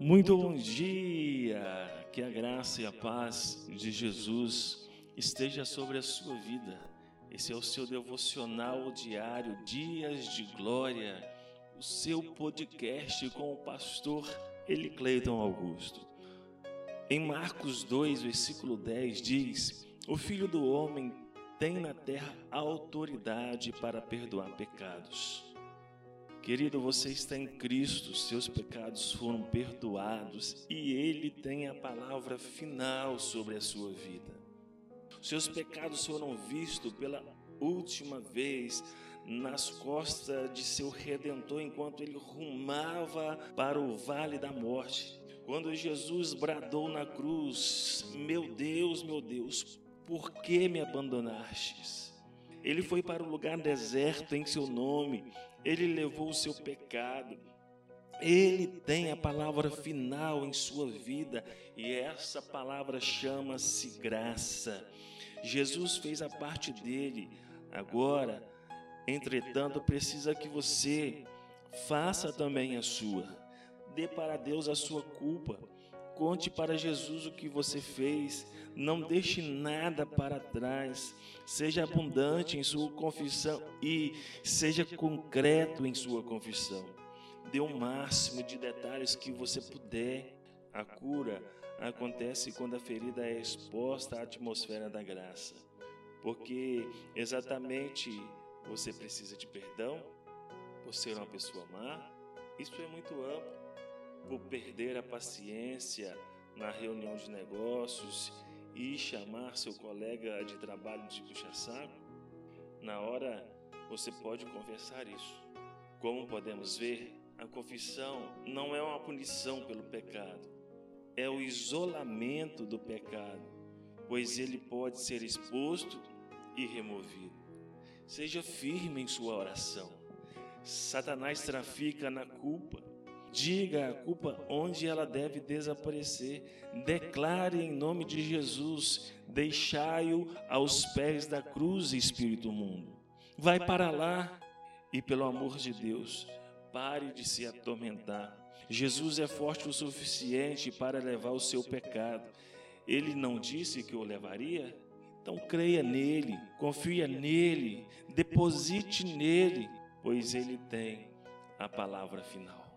Muito bom dia! Que a graça e a paz de Jesus esteja sobre a sua vida. Esse é o seu devocional diário, Dias de Glória, o seu podcast com o pastor Eli Cleiton Augusto. Em Marcos 2, versículo 10 diz: O filho do homem tem na terra autoridade para perdoar pecados. Querido, você está em Cristo, seus pecados foram perdoados e Ele tem a palavra final sobre a sua vida. Seus pecados foram vistos pela última vez nas costas de seu redentor enquanto ele rumava para o vale da morte. Quando Jesus bradou na cruz: Meu Deus, meu Deus, por que me abandonastes? Ele foi para o lugar deserto em seu nome ele levou o seu pecado. Ele tem a palavra final em sua vida e essa palavra chama-se graça. Jesus fez a parte dele. Agora, entretanto, precisa que você faça também a sua. Dê para Deus a sua culpa. Conte para Jesus o que você fez. Não deixe nada para trás. Seja abundante em sua confissão e seja concreto em sua confissão. Dê o máximo de detalhes que você puder. A cura acontece quando a ferida é exposta à atmosfera da graça. Porque exatamente você precisa de perdão por ser uma pessoa má. Isso é muito amplo por perder a paciência na reunião de negócios e chamar seu colega de trabalho de puxa-saco? Na hora você pode confessar isso. Como podemos ver, a confissão não é uma punição pelo pecado, é o isolamento do pecado, pois ele pode ser exposto e removido. Seja firme em sua oração. Satanás trafica na culpa Diga a culpa onde ela deve desaparecer. Declare em nome de Jesus: deixai-o aos pés da cruz, Espírito mundo. Vai para lá e, pelo amor de Deus, pare de se atormentar. Jesus é forte o suficiente para levar o seu pecado. Ele não disse que o levaria? Então creia nele, confia nele, deposite nele, pois ele tem a palavra final.